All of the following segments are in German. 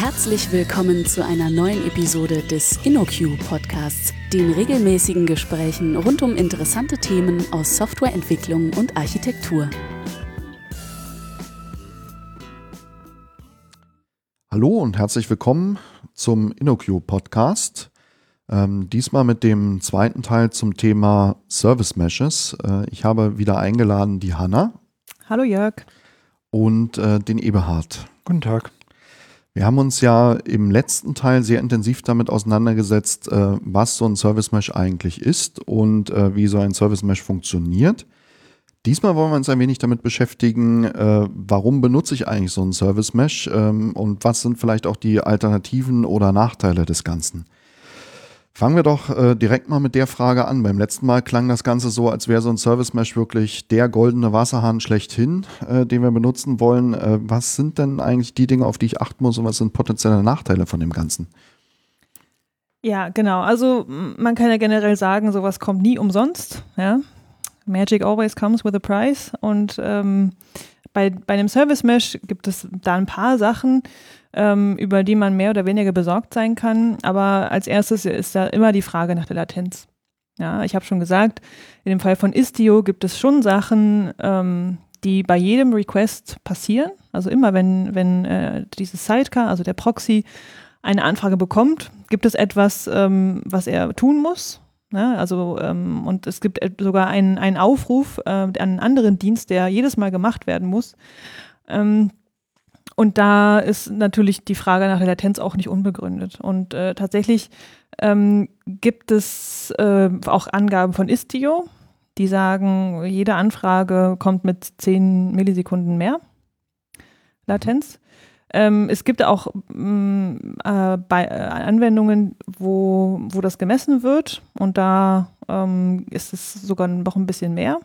Herzlich willkommen zu einer neuen Episode des InnoQ Podcasts, den regelmäßigen Gesprächen rund um interessante Themen aus Softwareentwicklung und Architektur. Hallo und herzlich willkommen zum InnoQ Podcast. Ähm, diesmal mit dem zweiten Teil zum Thema Service Meshes. Äh, ich habe wieder eingeladen die Hanna. Hallo Jörg. Und äh, den Eberhard. Guten Tag. Wir haben uns ja im letzten Teil sehr intensiv damit auseinandergesetzt, äh, was so ein Service Mesh eigentlich ist und äh, wie so ein Service Mesh funktioniert. Diesmal wollen wir uns ein wenig damit beschäftigen, äh, warum benutze ich eigentlich so ein Service Mesh ähm, und was sind vielleicht auch die Alternativen oder Nachteile des Ganzen. Fangen wir doch äh, direkt mal mit der Frage an. Beim letzten Mal klang das Ganze so, als wäre so ein Service Mesh wirklich der goldene Wasserhahn schlechthin, äh, den wir benutzen wollen. Äh, was sind denn eigentlich die Dinge, auf die ich achten muss und was sind potenzielle Nachteile von dem Ganzen? Ja, genau. Also man kann ja generell sagen, sowas kommt nie umsonst. Ja? Magic always comes with a price. Und ähm, bei, bei einem Service Mesh gibt es da ein paar Sachen, ähm, über die man mehr oder weniger besorgt sein kann. Aber als erstes ist da immer die Frage nach der Latenz. Ja, ich habe schon gesagt, in dem Fall von Istio gibt es schon Sachen, ähm, die bei jedem Request passieren. Also immer, wenn, wenn äh, dieses Sidecar, also der Proxy, eine Anfrage bekommt, gibt es etwas, ähm, was er tun muss. Ne? Also, ähm, und es gibt sogar einen, einen Aufruf äh, an einen anderen Dienst, der jedes Mal gemacht werden muss. Ähm, und da ist natürlich die Frage nach der Latenz auch nicht unbegründet. Und äh, tatsächlich ähm, gibt es äh, auch Angaben von Istio, die sagen, jede Anfrage kommt mit 10 Millisekunden mehr Latenz. Ähm, es gibt auch mm, äh, bei äh, Anwendungen, wo, wo das gemessen wird und da ähm, ist es sogar noch ein bisschen mehr.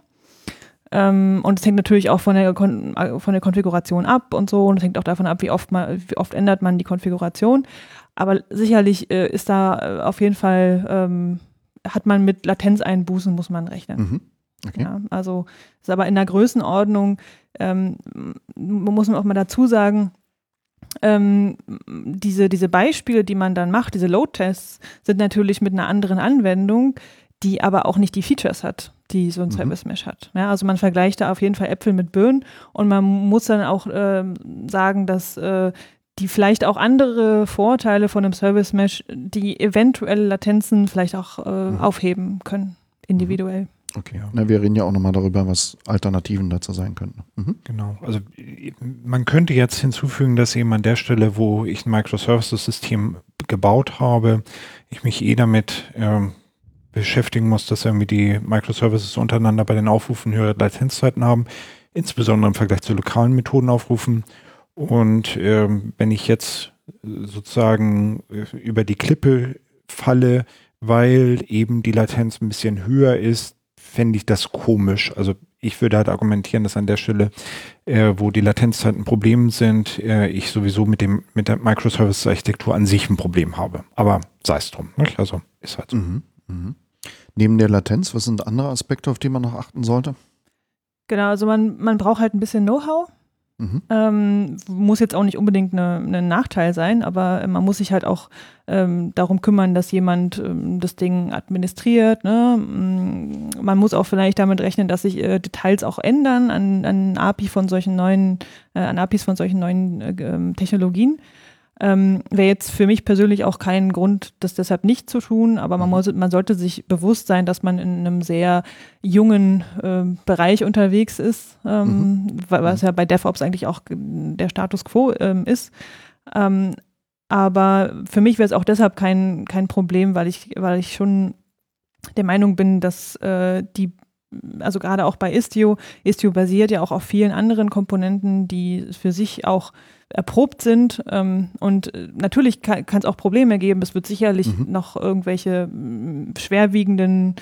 Ähm, und es hängt natürlich auch von der, Kon von der Konfiguration ab und so. Und es hängt auch davon ab, wie oft, man, wie oft ändert man die Konfiguration. Aber sicherlich äh, ist da äh, auf jeden Fall, ähm, hat man mit Latenzeinbußen, muss man rechnen. Mhm. Okay. Ja, also ist aber in der Größenordnung, ähm, muss man auch mal dazu sagen, ähm, diese, diese Beispiele, die man dann macht, diese Load-Tests, sind natürlich mit einer anderen Anwendung, die aber auch nicht die Features hat die so ein mhm. Service Mesh hat. Ja, also man vergleicht da auf jeden Fall Äpfel mit Birnen und man muss dann auch äh, sagen, dass äh, die vielleicht auch andere Vorteile von einem Service Mesh, die eventuelle Latenzen vielleicht auch äh, mhm. aufheben können, individuell. Okay, ja. Na, wir reden ja auch nochmal darüber, was Alternativen dazu sein könnten. Mhm. Genau, also man könnte jetzt hinzufügen, dass eben an der Stelle, wo ich ein Microservices-System gebaut habe, ich mich eh damit ähm, beschäftigen muss, dass irgendwie die Microservices untereinander bei den Aufrufen höhere Latenzzeiten haben, insbesondere im Vergleich zu lokalen Methoden aufrufen. Und ähm, wenn ich jetzt sozusagen äh, über die Klippe falle, weil eben die Latenz ein bisschen höher ist, fände ich das komisch. Also ich würde halt argumentieren, dass an der Stelle, äh, wo die Latenzzeiten ein Problem sind, äh, ich sowieso mit dem mit der Microservice-Architektur an sich ein Problem habe. Aber sei es drum. Nicht? Also ist halt so. Mhm, mh. Neben der Latenz, was sind andere Aspekte, auf die man noch achten sollte? Genau, also man, man braucht halt ein bisschen Know-how. Mhm. Ähm, muss jetzt auch nicht unbedingt ein ne Nachteil sein, aber man muss sich halt auch ähm, darum kümmern, dass jemand ähm, das Ding administriert. Ne? Mm, man muss auch vielleicht damit rechnen, dass sich äh, Details auch ändern an, an API von solchen neuen, äh, an APIs von solchen neuen äh, ähm, Technologien. Ähm, Wäre jetzt für mich persönlich auch kein Grund, das deshalb nicht zu tun, aber man, mhm. muss, man sollte sich bewusst sein, dass man in einem sehr jungen äh, Bereich unterwegs ist, ähm, mhm. was ja bei DevOps eigentlich auch der Status quo ähm, ist. Ähm, aber für mich wäre es auch deshalb kein, kein Problem, weil ich, weil ich schon der Meinung bin, dass äh, die also gerade auch bei Istio, Istio basiert ja auch auf vielen anderen Komponenten, die für sich auch erprobt sind. Ähm, und äh, natürlich kann es auch Probleme geben. Es wird sicherlich mhm. noch irgendwelche mm, schwerwiegenden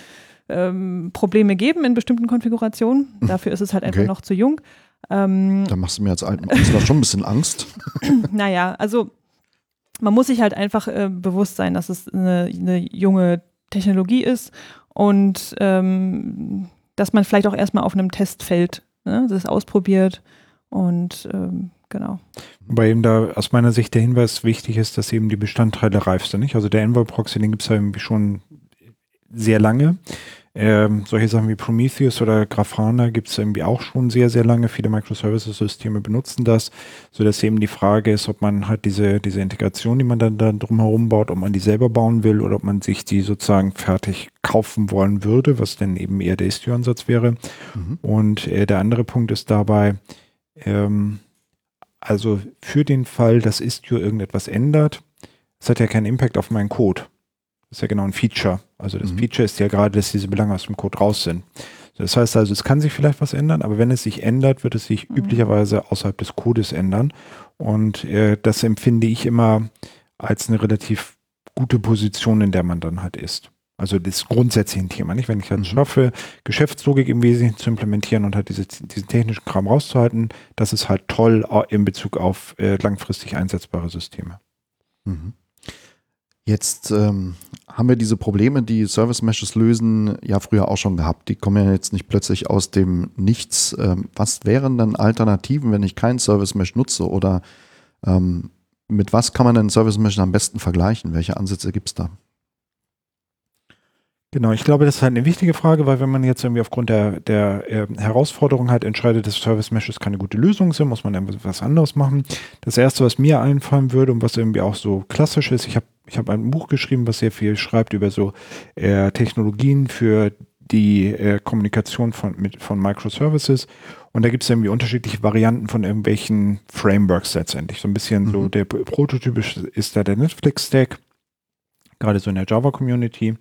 ähm, Probleme geben in bestimmten Konfigurationen. Mhm. Dafür ist es halt einfach noch zu jung. Ähm, da machst du mir als alten Künstler schon ein bisschen Angst. naja, also man muss sich halt einfach äh, bewusst sein, dass es eine, eine junge Technologie ist und ähm, dass man vielleicht auch erstmal auf einem Testfeld ne, das ausprobiert und ähm, genau. Wobei eben da aus meiner Sicht der Hinweis wichtig ist, dass eben die Bestandteile reif sind. Nicht? Also der Envoy Proxy, den gibt es ja irgendwie schon sehr lange. Ähm, solche Sachen wie Prometheus oder Grafana gibt es irgendwie auch schon sehr, sehr lange. Viele Microservices-Systeme benutzen das, sodass eben die Frage ist, ob man halt diese, diese Integration, die man dann, dann drumherum baut, ob man die selber bauen will oder ob man sich die sozusagen fertig kaufen wollen würde, was dann eben eher der Istio-Ansatz wäre. Mhm. Und äh, der andere Punkt ist dabei, ähm, also für den Fall, dass Istio irgendetwas ändert, es hat ja keinen Impact auf meinen Code. Das ist ja genau ein Feature. Also das mhm. Feature ist ja gerade, dass diese Belange aus dem Code raus sind. Das heißt also, es kann sich vielleicht was ändern, aber wenn es sich ändert, wird es sich mhm. üblicherweise außerhalb des Codes ändern. Und äh, das empfinde ich immer als eine relativ gute Position, in der man dann halt ist. Also das grundsätzliche Thema, nicht? Wenn ich halt mhm. schaffe, Geschäftslogik im Wesentlichen zu implementieren und halt diese, diesen technischen Kram rauszuhalten, das ist halt toll in Bezug auf äh, langfristig einsetzbare Systeme. Mhm. Jetzt ähm, haben wir diese Probleme, die Service Meshes lösen, ja früher auch schon gehabt. Die kommen ja jetzt nicht plötzlich aus dem Nichts. Ähm, was wären dann Alternativen, wenn ich kein Service Mesh nutze? Oder ähm, mit was kann man denn Service Mesh am besten vergleichen? Welche Ansätze gibt es da? Genau, ich glaube, das ist halt eine wichtige Frage, weil wenn man jetzt irgendwie aufgrund der, der äh, Herausforderung halt entscheidet, dass Service Meshes keine gute Lösung sind, muss man dann was anderes machen. Das erste, was mir einfallen würde und was irgendwie auch so klassisch ist, ich habe ich habe ein Buch geschrieben, was sehr viel schreibt über so äh, Technologien für die äh, Kommunikation von, mit, von Microservices. Und da gibt es irgendwie unterschiedliche Varianten von irgendwelchen Frameworks letztendlich. So ein bisschen mhm. so der prototypisch ist da der Netflix-Stack, gerade so in der Java-Community.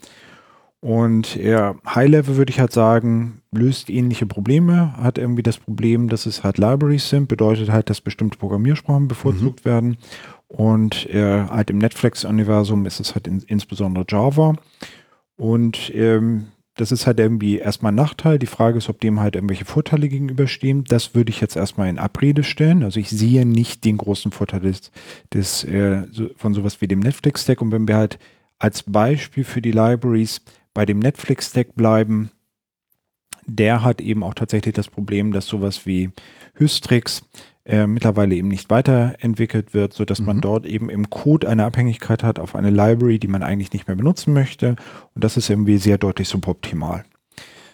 Und ja, High-Level würde ich halt sagen, löst ähnliche Probleme, hat irgendwie das Problem, dass es halt Libraries sind, bedeutet halt, dass bestimmte Programmiersprachen bevorzugt mhm. werden und äh, halt im Netflix-Universum ist es halt in, insbesondere Java. Und ähm, das ist halt irgendwie erstmal ein Nachteil. Die Frage ist, ob dem halt irgendwelche Vorteile gegenüberstehen. Das würde ich jetzt erstmal in Abrede stellen. Also ich sehe nicht den großen Vorteil des, des äh, von sowas wie dem Netflix-Stack. Und wenn wir halt als Beispiel für die Libraries bei dem Netflix-Stack bleiben, der hat eben auch tatsächlich das Problem, dass sowas wie Hystrix äh, mittlerweile eben nicht weiterentwickelt wird, sodass mhm. man dort eben im Code eine Abhängigkeit hat auf eine Library, die man eigentlich nicht mehr benutzen möchte. Und das ist irgendwie sehr deutlich suboptimal.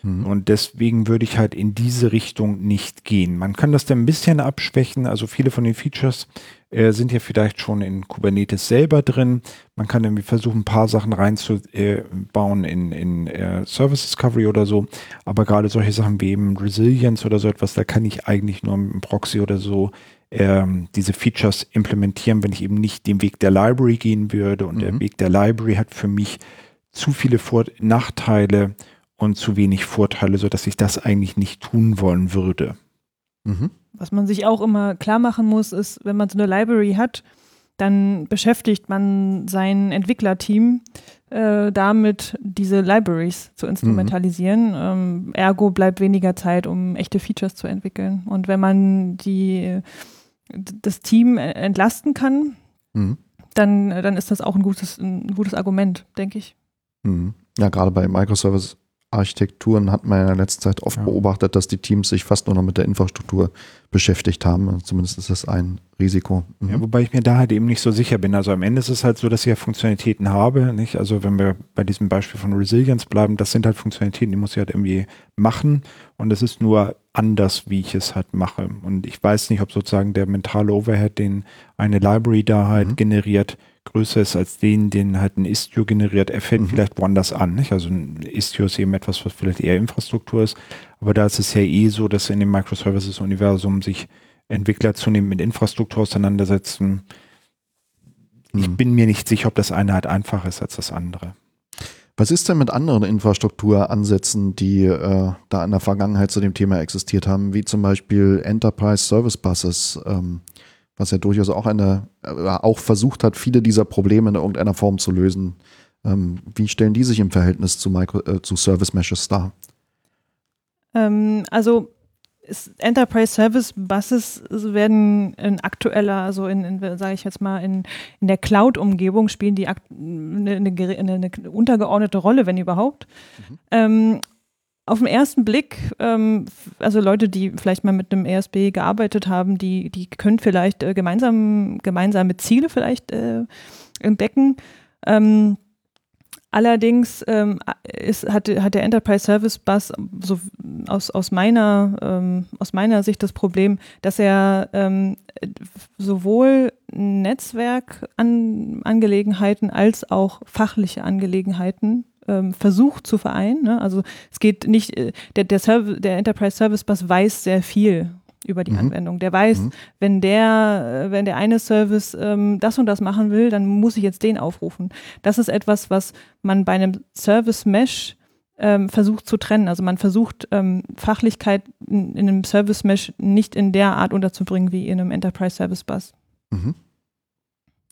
Mhm. Und deswegen würde ich halt in diese Richtung nicht gehen. Man kann das dann ein bisschen abschwächen. Also viele von den Features äh, sind ja vielleicht schon in Kubernetes selber drin. Man kann irgendwie versuchen, ein paar Sachen reinzubauen äh, in, in äh, Service Discovery oder so. Aber gerade solche Sachen wie eben Resilience oder so etwas, da kann ich eigentlich nur mit einem Proxy oder so ähm, diese Features implementieren, wenn ich eben nicht den Weg der Library gehen würde. Und mhm. der Weg der Library hat für mich zu viele Vor Nachteile und zu wenig Vorteile, sodass ich das eigentlich nicht tun wollen würde. Mhm. Was man sich auch immer klar machen muss, ist, wenn man so eine Library hat, dann beschäftigt man sein Entwicklerteam äh, damit, diese Libraries zu instrumentalisieren. Mhm. Ähm, ergo bleibt weniger Zeit, um echte Features zu entwickeln. Und wenn man die, das Team entlasten kann, mhm. dann, dann ist das auch ein gutes, ein gutes Argument, denke ich. Mhm. Ja, gerade bei Microservice Architekturen hat man in der letzten Zeit oft ja. beobachtet, dass die Teams sich fast nur noch mit der Infrastruktur beschäftigt haben. Zumindest ist das ein Risiko. Mhm. Ja, wobei ich mir da halt eben nicht so sicher bin. Also am Ende ist es halt so, dass ich ja Funktionalitäten habe. Nicht? Also wenn wir bei diesem Beispiel von Resilience bleiben, das sind halt Funktionalitäten, die muss ich halt irgendwie machen. Und es ist nur anders, wie ich es halt mache. Und ich weiß nicht, ob sozusagen der mentale Overhead, den eine Library da halt mhm. generiert, größer ist als den, den halt ein Istio generiert, er fällt mhm. vielleicht woanders an. Nicht? Also ein Istio ist eben etwas, was vielleicht eher Infrastruktur ist, aber da ist es ja eh so, dass in dem Microservices-Universum sich Entwickler zunehmend mit Infrastruktur auseinandersetzen. Mhm. Ich bin mir nicht sicher, ob das eine halt einfacher ist als das andere. Was ist denn mit anderen Infrastrukturansätzen, die äh, da in der Vergangenheit zu dem Thema existiert haben, wie zum Beispiel Enterprise Service Buses? Ähm, was ja durchaus auch eine, äh, auch versucht hat, viele dieser Probleme in irgendeiner Form zu lösen. Ähm, wie stellen die sich im Verhältnis zu, Micro, äh, zu Service Meshes dar? Ähm, also Enterprise Service Buses werden in aktueller, also in, in sage ich jetzt mal, in, in der Cloud-Umgebung spielen die eine, eine, eine, untergeordnete Rolle, wenn überhaupt. Mhm. Ähm, auf den ersten Blick, ähm, also Leute, die vielleicht mal mit einem ESB gearbeitet haben, die, die können vielleicht äh, gemeinsam, gemeinsame Ziele vielleicht äh, entdecken. Ähm, allerdings ähm, ist, hat, hat der Enterprise Service Bus so aus, aus, meiner, ähm, aus meiner Sicht das Problem, dass er ähm, sowohl Netzwerkangelegenheiten als auch fachliche Angelegenheiten ähm, versucht zu vereinen. Ne? Also es geht nicht, äh, der, der, Serv der Enterprise Service Bus weiß sehr viel über die mhm. Anwendung. Der weiß, mhm. wenn der, äh, wenn der eine Service ähm, das und das machen will, dann muss ich jetzt den aufrufen. Das ist etwas, was man bei einem Service Mesh ähm, versucht zu trennen. Also man versucht ähm, Fachlichkeit in, in, einem Service Mesh nicht in der Art unterzubringen wie in einem Enterprise Service Bus. Mhm.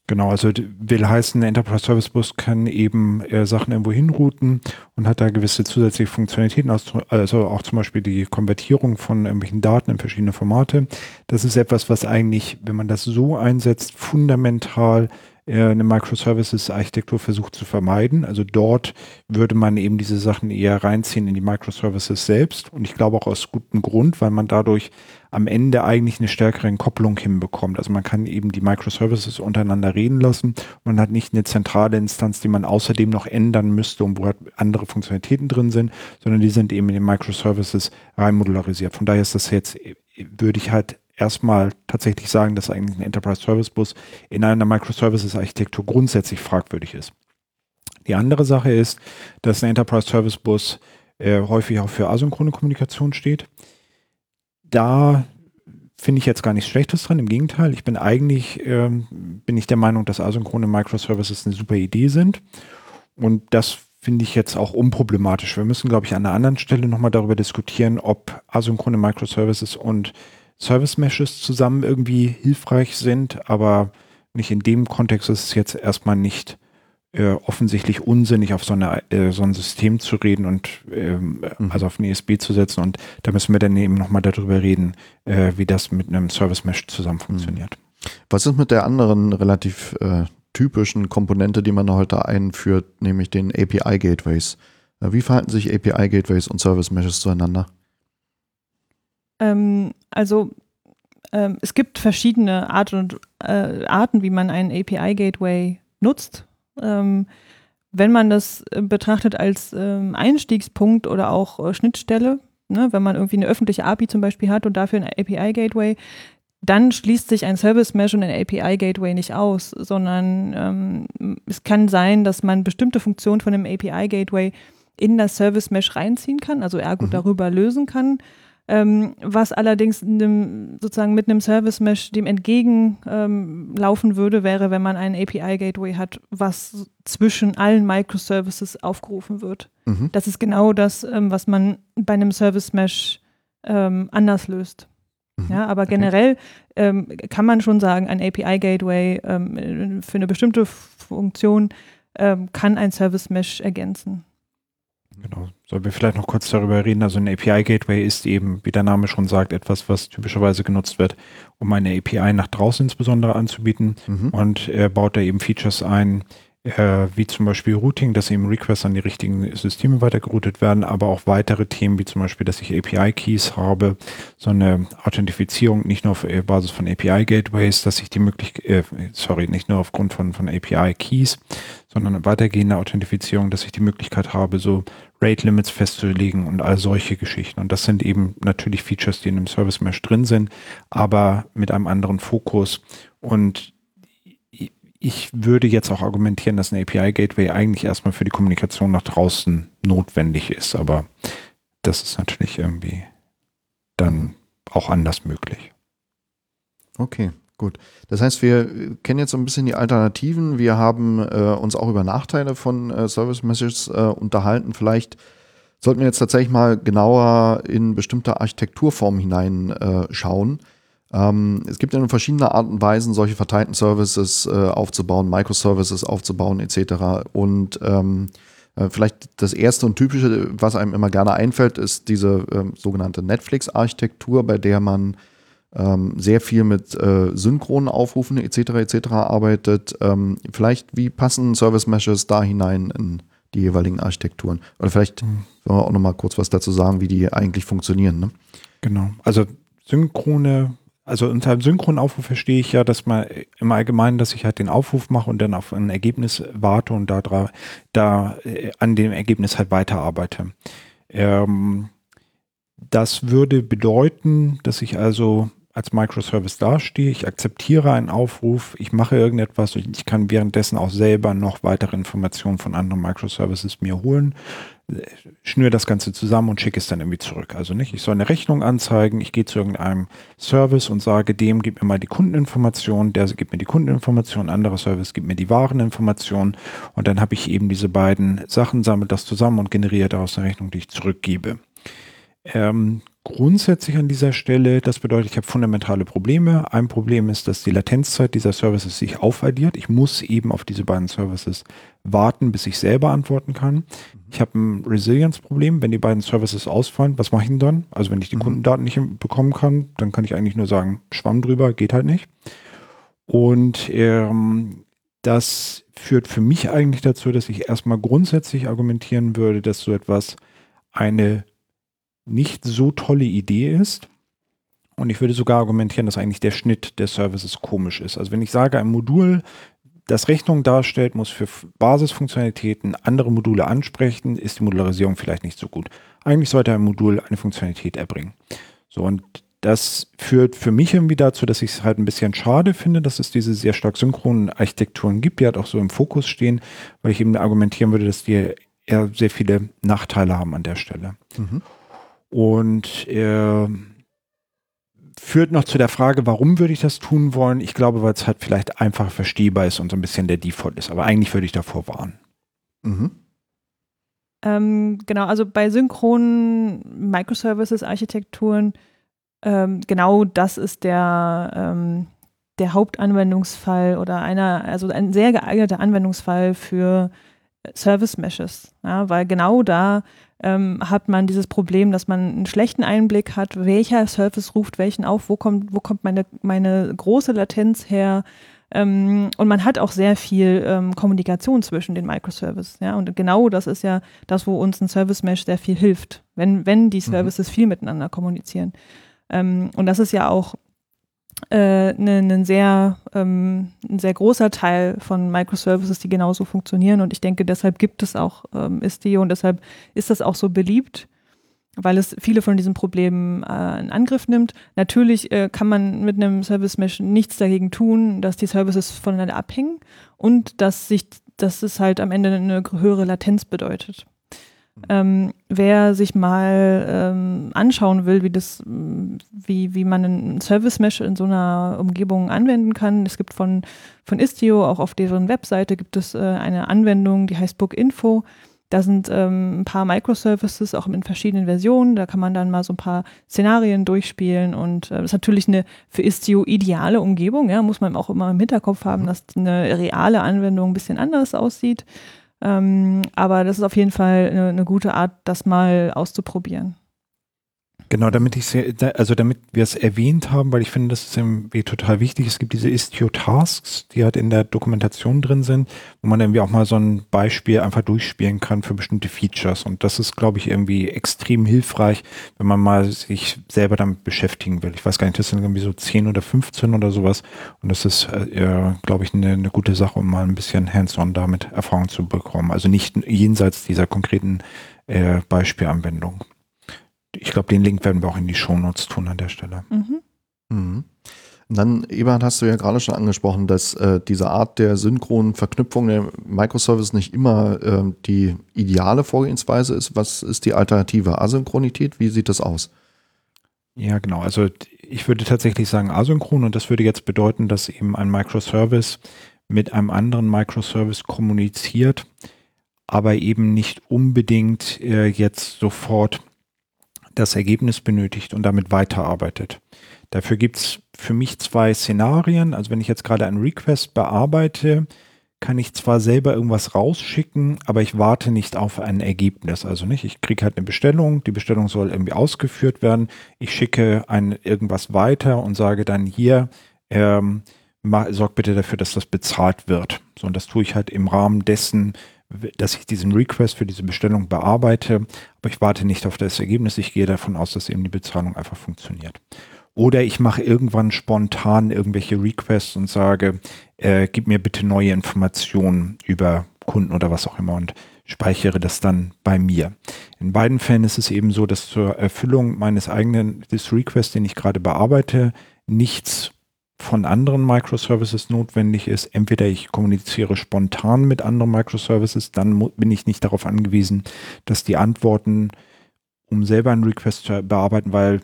Genau, also will heißen, der Enterprise Service Bus kann eben äh, Sachen irgendwo hinrouten und hat da gewisse zusätzliche Funktionalitäten, also auch zum Beispiel die Konvertierung von irgendwelchen Daten in verschiedene Formate. Das ist etwas, was eigentlich, wenn man das so einsetzt, fundamental eine Microservices-Architektur versucht zu vermeiden. Also dort würde man eben diese Sachen eher reinziehen in die Microservices selbst. Und ich glaube auch aus gutem Grund, weil man dadurch am Ende eigentlich eine stärkere Entkopplung hinbekommt. Also man kann eben die Microservices untereinander reden lassen. Man hat nicht eine zentrale Instanz, die man außerdem noch ändern müsste und wo halt andere Funktionalitäten drin sind, sondern die sind eben in den Microservices rein modularisiert. Von daher ist das jetzt, würde ich halt erstmal tatsächlich sagen, dass eigentlich ein Enterprise Service Bus in einer Microservices Architektur grundsätzlich fragwürdig ist. Die andere Sache ist, dass ein Enterprise Service Bus äh, häufig auch für asynchrone Kommunikation steht. Da finde ich jetzt gar nichts Schlechtes dran. Im Gegenteil, ich bin eigentlich ähm, bin ich der Meinung, dass asynchrone Microservices eine super Idee sind. Und das finde ich jetzt auch unproblematisch. Wir müssen, glaube ich, an einer anderen Stelle nochmal darüber diskutieren, ob asynchrone Microservices und Service Meshes zusammen irgendwie hilfreich sind, aber nicht in dem Kontext ist es jetzt erstmal nicht äh, offensichtlich unsinnig, auf so, eine, äh, so ein System zu reden und ähm, mhm. also auf ein ESB zu setzen. Und da müssen wir dann eben nochmal darüber reden, äh, wie das mit einem Service Mesh zusammen mhm. funktioniert. Was ist mit der anderen relativ äh, typischen Komponente, die man heute einführt, nämlich den API Gateways? Äh, wie verhalten sich API Gateways und Service Meshes zueinander? Ähm, also ähm, es gibt verschiedene Art und, äh, Arten, wie man einen API-Gateway nutzt. Ähm, wenn man das äh, betrachtet als ähm, Einstiegspunkt oder auch äh, Schnittstelle, ne, wenn man irgendwie eine öffentliche API zum Beispiel hat und dafür ein API-Gateway, dann schließt sich ein Service Mesh und ein API Gateway nicht aus, sondern ähm, es kann sein, dass man bestimmte Funktionen von einem API Gateway in das Service Mesh reinziehen kann, also ergo mhm. darüber lösen kann. Ähm, was allerdings dem, sozusagen mit einem Service Mesh dem entgegenlaufen ähm, würde, wäre, wenn man einen API Gateway hat, was zwischen allen Microservices aufgerufen wird. Mhm. Das ist genau das, ähm, was man bei einem Service Mesh ähm, anders löst. Mhm. Ja, aber generell ähm, kann man schon sagen, ein API Gateway ähm, für eine bestimmte Funktion kann ein Service Mesh ergänzen. Genau. Sollen wir vielleicht noch kurz darüber reden? Also ein API-Gateway ist eben, wie der Name schon sagt, etwas, was typischerweise genutzt wird, um eine API nach draußen insbesondere anzubieten. Mhm. Und er baut da eben Features ein, äh, wie zum Beispiel Routing, dass eben Requests an die richtigen Systeme weitergeroutet werden, aber auch weitere Themen, wie zum Beispiel, dass ich API-Keys habe, so eine Authentifizierung nicht nur auf Basis von API-Gateways, dass ich die Möglichkeit, äh, sorry, nicht nur aufgrund von, von API-Keys, sondern eine weitergehende Authentifizierung, dass ich die Möglichkeit habe, so Rate Limits festzulegen und all solche Geschichten. Und das sind eben natürlich Features, die in einem Service Mesh drin sind, aber mit einem anderen Fokus. Und ich würde jetzt auch argumentieren, dass ein API-Gateway eigentlich erstmal für die Kommunikation nach draußen notwendig ist, aber das ist natürlich irgendwie dann auch anders möglich. Okay, gut. Das heißt, wir kennen jetzt so ein bisschen die Alternativen. Wir haben äh, uns auch über Nachteile von äh, Service Messages äh, unterhalten. Vielleicht sollten wir jetzt tatsächlich mal genauer in bestimmte Architekturformen hineinschauen. Äh, ähm, es gibt ja verschiedene Arten und Weisen, solche verteilten Services äh, aufzubauen, Microservices aufzubauen etc. Und ähm, äh, vielleicht das erste und typische, was einem immer gerne einfällt, ist diese ähm, sogenannte Netflix-Architektur, bei der man ähm, sehr viel mit äh, synchronen Aufrufen etc. etc. arbeitet. Ähm, vielleicht, wie passen Service Meshes da hinein in die jeweiligen Architekturen. Oder vielleicht mhm. sollen wir auch noch mal kurz was dazu sagen, wie die eigentlich funktionieren. Ne? Genau. Also synchrone, also unter einem synchronen Aufruf verstehe ich ja, dass man im Allgemeinen, dass ich halt den Aufruf mache und dann auf ein Ergebnis warte und da, da äh, an dem Ergebnis halt weiterarbeite. Ähm, das würde bedeuten, dass ich also als Microservice dastehe, ich akzeptiere einen Aufruf, ich mache irgendetwas und ich kann währenddessen auch selber noch weitere Informationen von anderen Microservices mir holen, schnüre das Ganze zusammen und schicke es dann irgendwie zurück. Also nicht, ich soll eine Rechnung anzeigen, ich gehe zu irgendeinem Service und sage dem, gib mir mal die Kundeninformation, der gibt mir die Kundeninformation, anderer Service gibt mir die Wareninformation und dann habe ich eben diese beiden Sachen, sammle das zusammen und generiere daraus eine Rechnung, die ich zurückgebe. Ähm, grundsätzlich an dieser Stelle, das bedeutet, ich habe fundamentale Probleme. Ein Problem ist, dass die Latenzzeit dieser Services sich aufaddiert. Ich muss eben auf diese beiden Services warten, bis ich selber antworten kann. Ich habe ein Resilience-Problem, wenn die beiden Services ausfallen, was mache ich denn dann? Also wenn ich die mhm. Kundendaten nicht bekommen kann, dann kann ich eigentlich nur sagen, Schwamm drüber, geht halt nicht. Und ähm, das führt für mich eigentlich dazu, dass ich erstmal grundsätzlich argumentieren würde, dass so etwas eine nicht so tolle Idee ist. Und ich würde sogar argumentieren, dass eigentlich der Schnitt der Services komisch ist. Also wenn ich sage, ein Modul, das Rechnung darstellt, muss für Basisfunktionalitäten andere Module ansprechen, ist die Modularisierung vielleicht nicht so gut. Eigentlich sollte ein Modul eine Funktionalität erbringen. So, und das führt für mich irgendwie dazu, dass ich es halt ein bisschen schade finde, dass es diese sehr stark synchronen Architekturen gibt, die halt auch so im Fokus stehen, weil ich eben argumentieren würde, dass die eher sehr viele Nachteile haben an der Stelle. Mhm. Und er führt noch zu der Frage, warum würde ich das tun wollen? Ich glaube, weil es halt vielleicht einfach verstehbar ist und so ein bisschen der Default ist. Aber eigentlich würde ich davor warnen. Mhm. Ähm, genau, also bei synchronen Microservices-Architekturen, ähm, genau das ist der, ähm, der Hauptanwendungsfall oder einer, also ein sehr geeigneter Anwendungsfall für Service Meshes, ja, weil genau da ähm, hat man dieses Problem, dass man einen schlechten Einblick hat, welcher Service ruft welchen auf, wo kommt, wo kommt meine, meine große Latenz her. Ähm, und man hat auch sehr viel ähm, Kommunikation zwischen den Microservices. Ja? Und genau das ist ja das, wo uns ein Service Mesh sehr viel hilft, wenn, wenn die mhm. Services mhm. viel miteinander kommunizieren. Ähm, und das ist ja auch ne, ne sehr, ähm, ein sehr großer Teil von Microservices, die genauso funktionieren. Und ich denke, deshalb gibt es auch ähm, Istio und deshalb ist das auch so beliebt, weil es viele von diesen Problemen äh, in Angriff nimmt. Natürlich äh, kann man mit einem Service Mesh nichts dagegen tun, dass die Services voneinander abhängen und dass sich, dass es halt am Ende eine höhere Latenz bedeutet. Ähm, wer sich mal ähm, anschauen will, wie das, wie, wie man einen Service Mesh in so einer Umgebung anwenden kann, es gibt von, von Istio, auch auf deren Webseite gibt es äh, eine Anwendung, die heißt Book Info. Da sind ähm, ein paar Microservices, auch in verschiedenen Versionen. Da kann man dann mal so ein paar Szenarien durchspielen und äh, das ist natürlich eine für Istio ideale Umgebung. Ja, muss man auch immer im Hinterkopf haben, mhm. dass eine reale Anwendung ein bisschen anders aussieht. Ähm, aber das ist auf jeden Fall eine, eine gute Art, das mal auszuprobieren. Genau, damit ich also damit wir es erwähnt haben, weil ich finde, das ist irgendwie total wichtig. Es gibt diese Istio-Tasks, die halt in der Dokumentation drin sind, wo man irgendwie auch mal so ein Beispiel einfach durchspielen kann für bestimmte Features. Und das ist, glaube ich, irgendwie extrem hilfreich, wenn man mal sich selber damit beschäftigen will. Ich weiß gar nicht, das sind irgendwie so 10 oder 15 oder sowas. Und das ist, äh, glaube ich, eine, eine gute Sache, um mal ein bisschen hands-on damit Erfahrung zu bekommen. Also nicht jenseits dieser konkreten äh, Beispielanwendung ich glaube, den Link werden wir auch in die Shownotes tun an der Stelle. Mhm. Mhm. Und dann, Eberhard, hast du ja gerade schon angesprochen, dass äh, diese Art der synchronen Verknüpfung der Microservice nicht immer äh, die ideale Vorgehensweise ist. Was ist die Alternative? Asynchronität? Wie sieht das aus? Ja, genau. Also ich würde tatsächlich sagen asynchron und das würde jetzt bedeuten, dass eben ein Microservice mit einem anderen Microservice kommuniziert, aber eben nicht unbedingt äh, jetzt sofort das Ergebnis benötigt und damit weiterarbeitet. Dafür gibt es für mich zwei Szenarien. Also wenn ich jetzt gerade einen Request bearbeite, kann ich zwar selber irgendwas rausschicken, aber ich warte nicht auf ein Ergebnis. Also nicht, ich kriege halt eine Bestellung, die Bestellung soll irgendwie ausgeführt werden. Ich schicke ein irgendwas weiter und sage dann hier, ähm, sorg bitte dafür, dass das bezahlt wird. So, und das tue ich halt im Rahmen dessen, dass ich diesen Request für diese Bestellung bearbeite, aber ich warte nicht auf das Ergebnis. Ich gehe davon aus, dass eben die Bezahlung einfach funktioniert. Oder ich mache irgendwann spontan irgendwelche Requests und sage, äh, gib mir bitte neue Informationen über Kunden oder was auch immer und speichere das dann bei mir. In beiden Fällen ist es eben so, dass zur Erfüllung meines eigenen, des Requests, den ich gerade bearbeite, nichts von anderen Microservices notwendig ist. Entweder ich kommuniziere spontan mit anderen Microservices, dann bin ich nicht darauf angewiesen, dass die Antworten, um selber einen Request zu bearbeiten, weil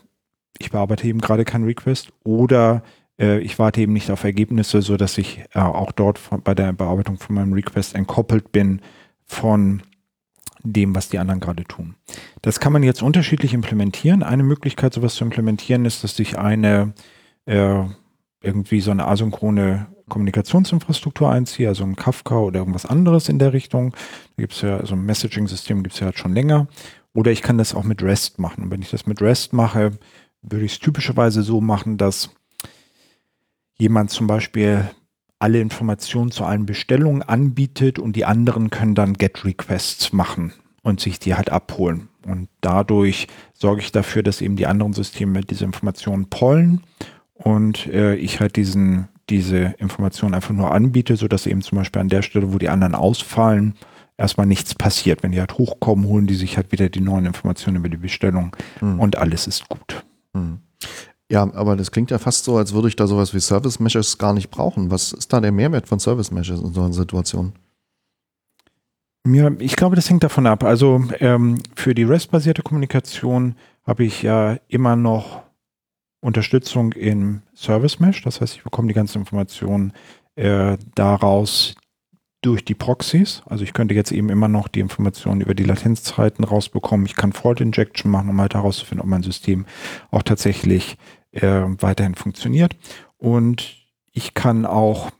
ich bearbeite eben gerade keinen Request, oder äh, ich warte eben nicht auf Ergebnisse, sodass ich äh, auch dort von, bei der Bearbeitung von meinem Request entkoppelt bin von dem, was die anderen gerade tun. Das kann man jetzt unterschiedlich implementieren. Eine Möglichkeit, sowas zu implementieren, ist, dass ich eine äh, irgendwie so eine asynchrone Kommunikationsinfrastruktur einziehe, also ein Kafka oder irgendwas anderes in der Richtung. Da gibt es ja, also ein Messaging-System gibt es ja halt schon länger. Oder ich kann das auch mit REST machen. Und wenn ich das mit REST mache, würde ich es typischerweise so machen, dass jemand zum Beispiel alle Informationen zu allen Bestellungen anbietet und die anderen können dann Get-Requests machen und sich die halt abholen. Und dadurch sorge ich dafür, dass eben die anderen Systeme diese Informationen pollen und äh, ich halt diesen, diese Informationen einfach nur anbiete, sodass eben zum Beispiel an der Stelle, wo die anderen ausfallen, erstmal nichts passiert. Wenn die halt hochkommen, holen die sich halt wieder die neuen Informationen über die Bestellung mhm. und alles ist gut. Mhm. Ja, aber das klingt ja fast so, als würde ich da sowas wie Service Meshes gar nicht brauchen. Was ist da der Mehrwert von Service Meshes in so einer Situation? Ja, ich glaube, das hängt davon ab. Also ähm, für die REST-basierte Kommunikation habe ich ja immer noch Unterstützung im Service Mesh. Das heißt, ich bekomme die ganzen Informationen äh, daraus durch die Proxys. Also ich könnte jetzt eben immer noch die Informationen über die Latenzzeiten rausbekommen. Ich kann Fault Injection machen, um halt herauszufinden, ob mein System auch tatsächlich äh, weiterhin funktioniert. Und ich kann auch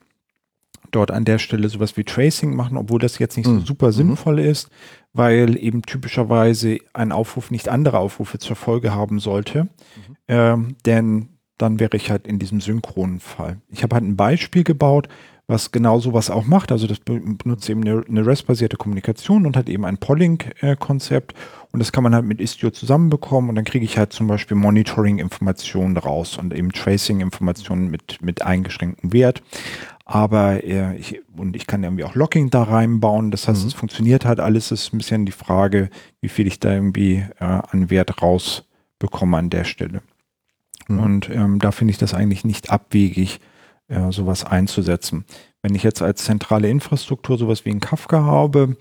dort an der Stelle sowas wie Tracing machen, obwohl das jetzt nicht so mhm. super mhm. sinnvoll ist, weil eben typischerweise ein Aufruf nicht andere Aufrufe zur Folge haben sollte. Mhm. Ähm, denn dann wäre ich halt in diesem synchronen Fall. Ich habe halt ein Beispiel gebaut, was genau sowas auch macht. Also das benutzt eben eine, eine REST-basierte Kommunikation und hat eben ein Polling-Konzept und das kann man halt mit Istio zusammenbekommen und dann kriege ich halt zum Beispiel Monitoring-Informationen raus und eben Tracing-Informationen mit, mit eingeschränktem Wert. Aber äh, ich, und ich kann irgendwie auch Logging da reinbauen. Das heißt, mhm. es funktioniert halt alles. Es ist ein bisschen die Frage, wie viel ich da irgendwie äh, an Wert rausbekomme an der Stelle. Mhm. Und ähm, da finde ich das eigentlich nicht abwegig, äh, sowas einzusetzen. Wenn ich jetzt als zentrale Infrastruktur sowas wie ein Kafka habe,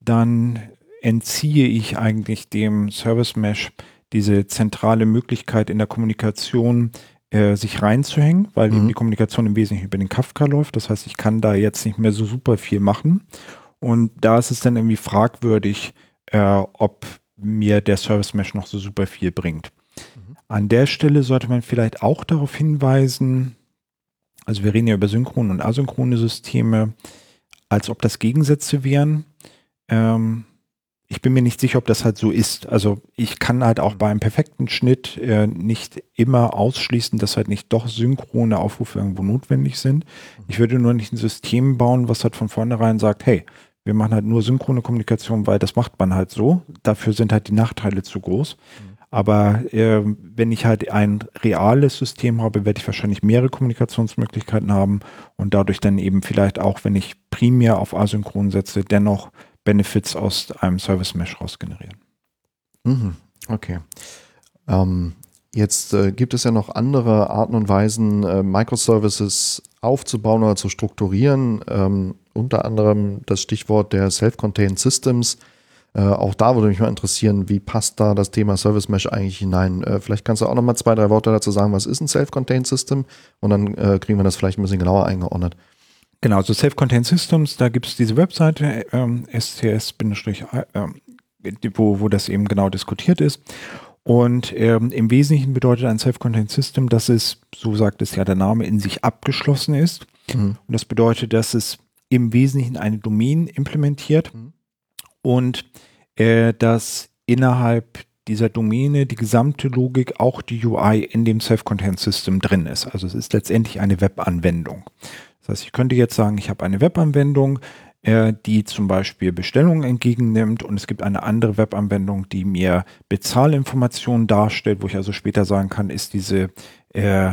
dann entziehe ich eigentlich dem Service Mesh diese zentrale Möglichkeit in der Kommunikation äh, sich reinzuhängen, weil mhm. eben die Kommunikation im Wesentlichen über den Kafka läuft. Das heißt, ich kann da jetzt nicht mehr so super viel machen. Und da ist es dann irgendwie fragwürdig, äh, ob mir der Service Mesh noch so super viel bringt. Mhm. An der Stelle sollte man vielleicht auch darauf hinweisen, also wir reden ja über synchrone und asynchrone Systeme, als ob das Gegensätze wären. Ähm, ich bin mir nicht sicher, ob das halt so ist. Also ich kann halt auch bei einem perfekten Schnitt äh, nicht immer ausschließen, dass halt nicht doch synchrone Aufrufe irgendwo notwendig sind. Ich würde nur nicht ein System bauen, was halt von vornherein sagt, hey, wir machen halt nur synchrone Kommunikation, weil das macht man halt so. Dafür sind halt die Nachteile zu groß. Mhm. Aber äh, wenn ich halt ein reales System habe, werde ich wahrscheinlich mehrere Kommunikationsmöglichkeiten haben und dadurch dann eben vielleicht auch, wenn ich primär auf Asynchron setze, dennoch Benefits aus einem Service Mesh raus generieren. Mhm. Okay. Ähm, jetzt äh, gibt es ja noch andere Arten und Weisen, äh, Microservices aufzubauen oder zu strukturieren. Ähm, unter anderem das Stichwort der Self-Contained Systems. Äh, auch da würde mich mal interessieren, wie passt da das Thema Service Mesh eigentlich hinein? Äh, vielleicht kannst du auch noch mal zwei, drei Worte dazu sagen, was ist ein Self-Contained System? Und dann äh, kriegen wir das vielleicht ein bisschen genauer eingeordnet. Genau, so Self-Contained Systems, da gibt es diese Webseite ähm, SCS- äh, wo, wo das eben genau diskutiert ist. Und ähm, im Wesentlichen bedeutet ein Self-Contained System, dass es, so sagt es ja der Name, in sich abgeschlossen ist. Mhm. Und das bedeutet, dass es im Wesentlichen eine Domain implementiert. Mhm und äh, dass innerhalb dieser Domäne die gesamte Logik, auch die UI in dem Self-Contained System drin ist. Also es ist letztendlich eine Webanwendung. Das heißt, ich könnte jetzt sagen, ich habe eine Webanwendung, äh, die zum Beispiel Bestellungen entgegennimmt und es gibt eine andere Webanwendung, die mir Bezahlinformationen darstellt, wo ich also später sagen kann, ist diese äh,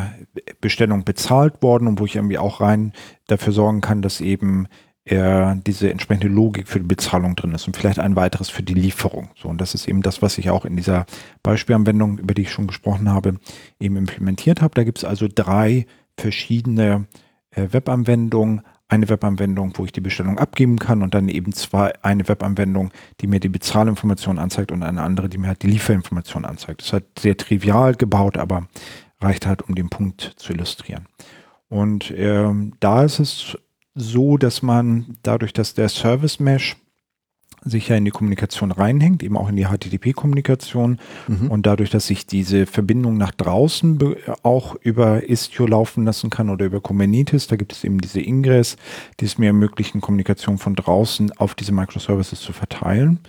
Bestellung bezahlt worden und wo ich irgendwie auch rein dafür sorgen kann, dass eben äh, diese entsprechende Logik für die Bezahlung drin ist und vielleicht ein weiteres für die Lieferung. So, und das ist eben das, was ich auch in dieser Beispielanwendung, über die ich schon gesprochen habe, eben implementiert habe. Da gibt es also drei verschiedene äh, Webanwendungen. Eine Webanwendung, wo ich die Bestellung abgeben kann und dann eben zwei, eine Webanwendung, die mir die Bezahlinformation anzeigt und eine andere, die mir halt die Lieferinformation anzeigt. Das ist halt sehr trivial gebaut, aber reicht halt, um den Punkt zu illustrieren. Und ähm, da ist es so, dass man dadurch, dass der Service Mesh sich ja in die Kommunikation reinhängt, eben auch in die HTTP-Kommunikation mhm. und dadurch, dass ich diese Verbindung nach draußen auch über Istio laufen lassen kann oder über Kubernetes, da gibt es eben diese Ingress, die es mir ermöglichen, Kommunikation von draußen auf diese Microservices zu verteilen.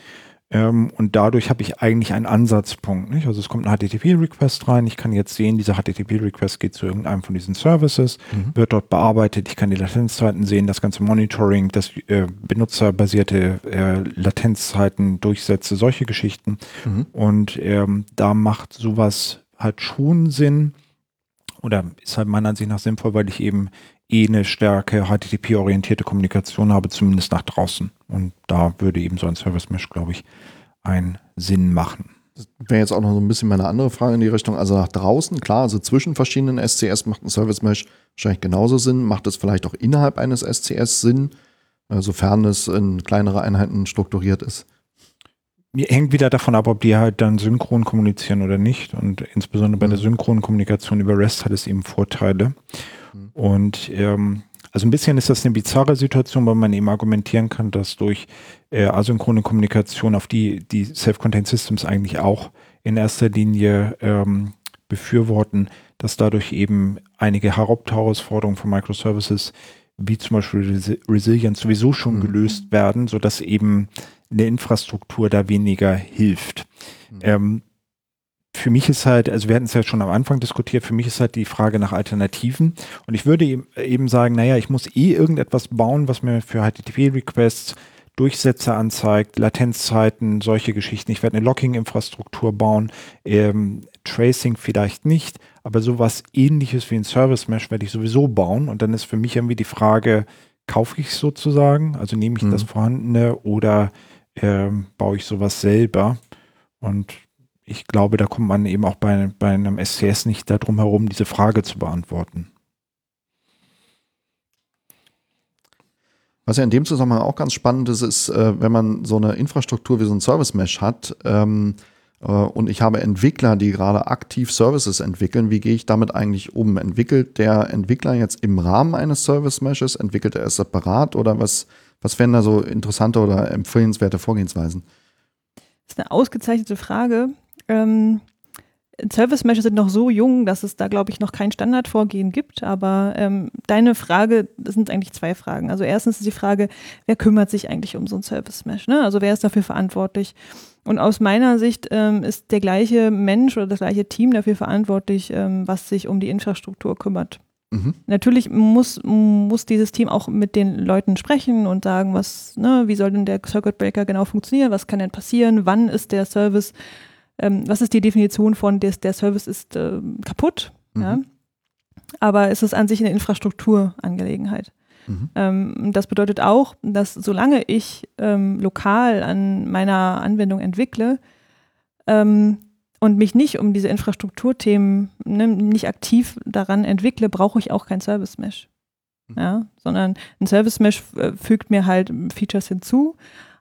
Ähm, und dadurch habe ich eigentlich einen Ansatzpunkt. Nicht? Also es kommt ein HTTP-Request rein. Ich kann jetzt sehen, dieser HTTP-Request geht zu irgendeinem von diesen Services, mhm. wird dort bearbeitet. Ich kann die Latenzzeiten sehen, das ganze Monitoring, das äh, benutzerbasierte äh, Latenzzeiten, Durchsätze, solche Geschichten. Mhm. Und ähm, da macht sowas halt schon Sinn oder ist halt meiner Ansicht nach sinnvoll, weil ich eben eh eine stärke HTTP-orientierte Kommunikation habe, zumindest nach draußen. Und da würde eben so ein Service Mesh, glaube ich, einen Sinn machen. Das wäre jetzt auch noch so ein bisschen meine andere Frage in die Richtung. Also nach draußen, klar, also zwischen verschiedenen SCS macht ein Service Mesh wahrscheinlich genauso Sinn. Macht es vielleicht auch innerhalb eines SCS Sinn, äh, sofern es in kleinere Einheiten strukturiert ist? hängt wieder davon ab, ob die halt dann synchron kommunizieren oder nicht. Und insbesondere bei der mhm. synchronen Kommunikation über REST hat es eben Vorteile. Mhm. Und ähm, also ein bisschen ist das eine bizarre Situation, weil man eben argumentieren kann, dass durch äh, asynchrone Kommunikation, auf die die Self-Contained Systems eigentlich auch in erster Linie ähm, befürworten, dass dadurch eben einige Hauptherausforderungen von Microservices wie zum Beispiel Res Resilience sowieso schon mhm. gelöst werden, sodass eben eine Infrastruktur da weniger hilft. Mhm. Ähm, für mich ist halt, also wir hatten es ja schon am Anfang diskutiert, für mich ist halt die Frage nach Alternativen. Und ich würde eben sagen, naja, ich muss eh irgendetwas bauen, was mir für HTTP-Requests Durchsätze anzeigt, Latenzzeiten, solche Geschichten. Ich werde eine Locking-Infrastruktur bauen, ähm, Tracing vielleicht nicht, aber sowas ähnliches wie ein Service Mesh werde ich sowieso bauen. Und dann ist für mich irgendwie die Frage, kaufe ich es sozusagen? Also nehme ich mhm. das vorhandene oder ähm, baue ich sowas selber? Und ich glaube, da kommt man eben auch bei, bei einem SCS nicht darum herum, diese Frage zu beantworten. Was ja in dem Zusammenhang auch ganz spannend ist, ist, äh, wenn man so eine Infrastruktur wie so ein Service Mesh hat ähm, äh, und ich habe Entwickler, die gerade aktiv Services entwickeln, wie gehe ich damit eigentlich um? Entwickelt der Entwickler jetzt im Rahmen eines Service Meshes? Entwickelt er es separat oder was, was wären da so interessante oder empfehlenswerte Vorgehensweisen? Das ist eine ausgezeichnete Frage. Ähm, Service Meshes sind noch so jung, dass es da, glaube ich, noch kein Standardvorgehen gibt. Aber ähm, deine Frage, das sind eigentlich zwei Fragen. Also erstens ist die Frage, wer kümmert sich eigentlich um so ein Service Mesh? Ne? Also wer ist dafür verantwortlich? Und aus meiner Sicht ähm, ist der gleiche Mensch oder das gleiche Team dafür verantwortlich, ähm, was sich um die Infrastruktur kümmert. Mhm. Natürlich muss, muss dieses Team auch mit den Leuten sprechen und sagen, was, ne, wie soll denn der Circuit Breaker genau funktionieren, was kann denn passieren, wann ist der Service ähm, was ist die Definition von, des, der Service ist äh, kaputt, mhm. ja? aber es ist an sich eine Infrastrukturangelegenheit. Mhm. Ähm, das bedeutet auch, dass solange ich ähm, lokal an meiner Anwendung entwickle ähm, und mich nicht um diese Infrastrukturthemen ne, nicht aktiv daran entwickle, brauche ich auch kein Service Mesh. Mhm. Ja, sondern ein Service Mesh äh, fügt mir halt Features hinzu,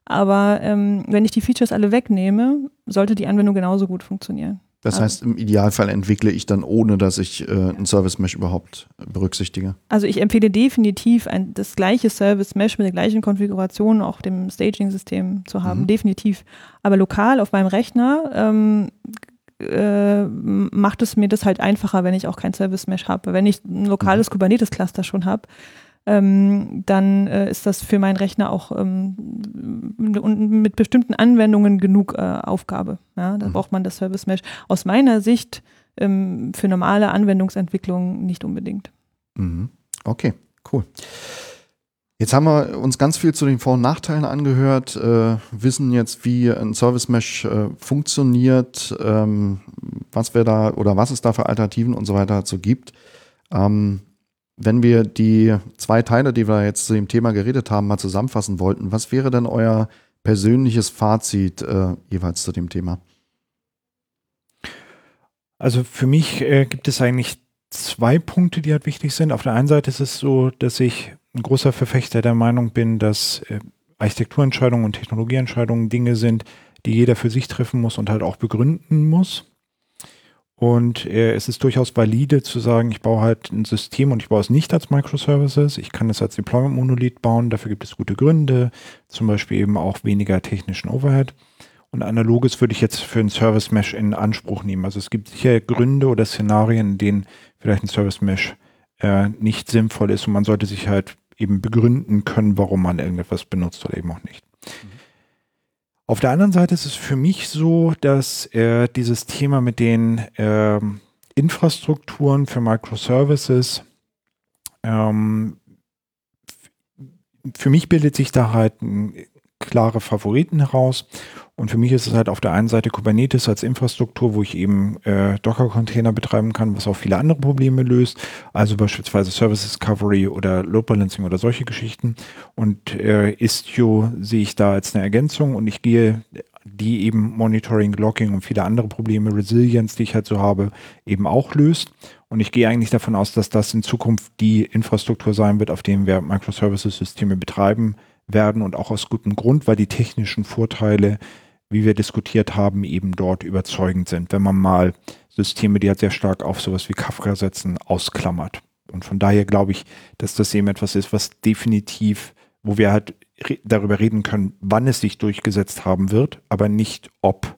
aber ähm, wenn ich die Features alle wegnehme, sollte die Anwendung genauso gut funktionieren. Das also, heißt, im Idealfall entwickle ich dann, ohne dass ich äh, ein Service Mesh überhaupt berücksichtige. Also ich empfehle definitiv ein, das gleiche Service Mesh mit der gleichen Konfiguration auch dem Staging-System zu haben, mhm. definitiv. Aber lokal auf meinem Rechner ähm, äh, macht es mir das halt einfacher, wenn ich auch kein Service Mesh habe. Wenn ich ein lokales mhm. Kubernetes-Cluster schon habe, ähm, dann äh, ist das für meinen Rechner auch ähm, mit bestimmten Anwendungen genug äh, Aufgabe. Ja? Da mhm. braucht man das Service Mesh. Aus meiner Sicht ähm, für normale Anwendungsentwicklung nicht unbedingt. Mhm. Okay, cool. Jetzt haben wir uns ganz viel zu den Vor- und Nachteilen angehört, äh, wissen jetzt, wie ein Service Mesh äh, funktioniert, ähm, was wir da oder was es da für Alternativen und so weiter dazu gibt. Ähm, wenn wir die zwei Teile, die wir jetzt zu dem Thema geredet haben, mal zusammenfassen wollten, was wäre denn euer persönliches Fazit äh, jeweils zu dem Thema? Also für mich äh, gibt es eigentlich zwei Punkte, die halt wichtig sind. Auf der einen Seite ist es so, dass ich ein großer Verfechter der Meinung bin, dass äh, Architekturentscheidungen und Technologieentscheidungen Dinge sind, die jeder für sich treffen muss und halt auch begründen muss. Und äh, es ist durchaus valide zu sagen, ich baue halt ein System und ich baue es nicht als Microservices. Ich kann es als Deployment-Monolith bauen. Dafür gibt es gute Gründe, zum Beispiel eben auch weniger technischen Overhead. Und analoges würde ich jetzt für ein Service Mesh in Anspruch nehmen. Also es gibt sicher Gründe oder Szenarien, in denen vielleicht ein Service Mesh äh, nicht sinnvoll ist und man sollte sich halt eben begründen können, warum man irgendetwas benutzt oder eben auch nicht. Mhm. Auf der anderen Seite ist es für mich so, dass äh, dieses Thema mit den äh, Infrastrukturen für Microservices ähm, für mich bildet sich da halt ein klare Favoriten heraus. Und für mich ist es halt auf der einen Seite Kubernetes als Infrastruktur, wo ich eben äh, Docker-Container betreiben kann, was auch viele andere Probleme löst, also beispielsweise Service Discovery oder Load Balancing oder solche Geschichten. Und äh, Istio sehe ich da als eine Ergänzung und ich gehe die eben Monitoring, Logging und viele andere Probleme, Resilience, die ich halt so habe, eben auch löst. Und ich gehe eigentlich davon aus, dass das in Zukunft die Infrastruktur sein wird, auf dem wir Microservices-Systeme betreiben werden und auch aus gutem Grund, weil die technischen Vorteile, wie wir diskutiert haben, eben dort überzeugend sind, wenn man mal Systeme, die halt sehr stark auf sowas wie Kafka setzen, ausklammert. Und von daher glaube ich, dass das eben etwas ist, was definitiv, wo wir halt re darüber reden können, wann es sich durchgesetzt haben wird, aber nicht ob.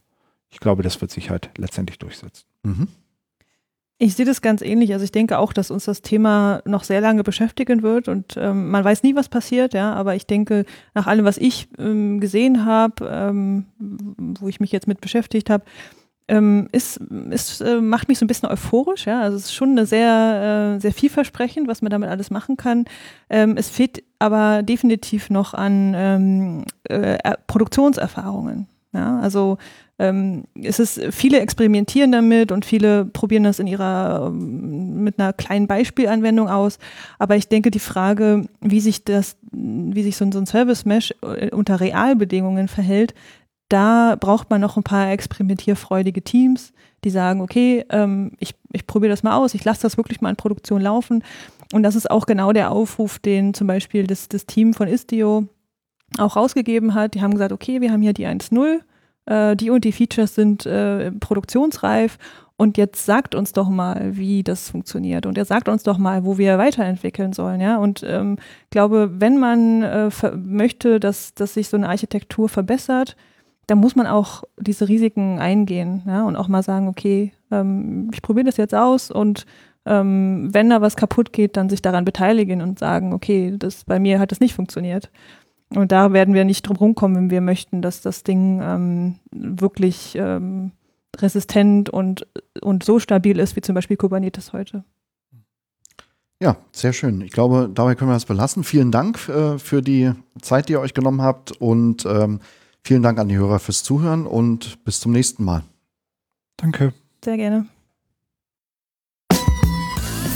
Ich glaube, das wird sich halt letztendlich durchsetzen. Mhm. Ich sehe das ganz ähnlich. Also ich denke auch, dass uns das Thema noch sehr lange beschäftigen wird und ähm, man weiß nie, was passiert, ja. Aber ich denke, nach allem, was ich ähm, gesehen habe, ähm, wo ich mich jetzt mit beschäftigt habe, ähm, ist, ist äh, macht mich so ein bisschen euphorisch, ja. Also es ist schon eine sehr, äh, sehr vielversprechend, was man damit alles machen kann. Ähm, es fehlt aber definitiv noch an ähm, äh, Produktionserfahrungen. Ja, also ähm, es ist, viele experimentieren damit und viele probieren das in ihrer ähm, mit einer kleinen Beispielanwendung aus. Aber ich denke, die Frage, wie sich das, wie sich so, ein Service Mesh äh, unter Realbedingungen verhält, da braucht man noch ein paar experimentierfreudige Teams, die sagen, okay, ähm, ich, ich probiere das mal aus, ich lasse das wirklich mal in Produktion laufen. Und das ist auch genau der Aufruf, den zum Beispiel das, das Team von Istio auch rausgegeben hat. Die haben gesagt, okay, wir haben hier die 1.0 äh, die und die Features sind äh, produktionsreif und jetzt sagt uns doch mal, wie das funktioniert. Und er sagt uns doch mal, wo wir weiterentwickeln sollen, ja. Und ähm, glaube, wenn man äh, möchte, dass, dass sich so eine Architektur verbessert, dann muss man auch diese Risiken eingehen, ja, und auch mal sagen, okay, ähm, ich probiere das jetzt aus und ähm, wenn da was kaputt geht, dann sich daran beteiligen und sagen, okay, das bei mir hat das nicht funktioniert. Und da werden wir nicht drum rumkommen, wenn wir möchten, dass das Ding ähm, wirklich ähm, resistent und, und so stabil ist, wie zum Beispiel Kubernetes heute. Ja, sehr schön. Ich glaube, dabei können wir das belassen. Vielen Dank äh, für die Zeit, die ihr euch genommen habt und ähm, vielen Dank an die Hörer fürs Zuhören und bis zum nächsten Mal. Danke. Sehr gerne.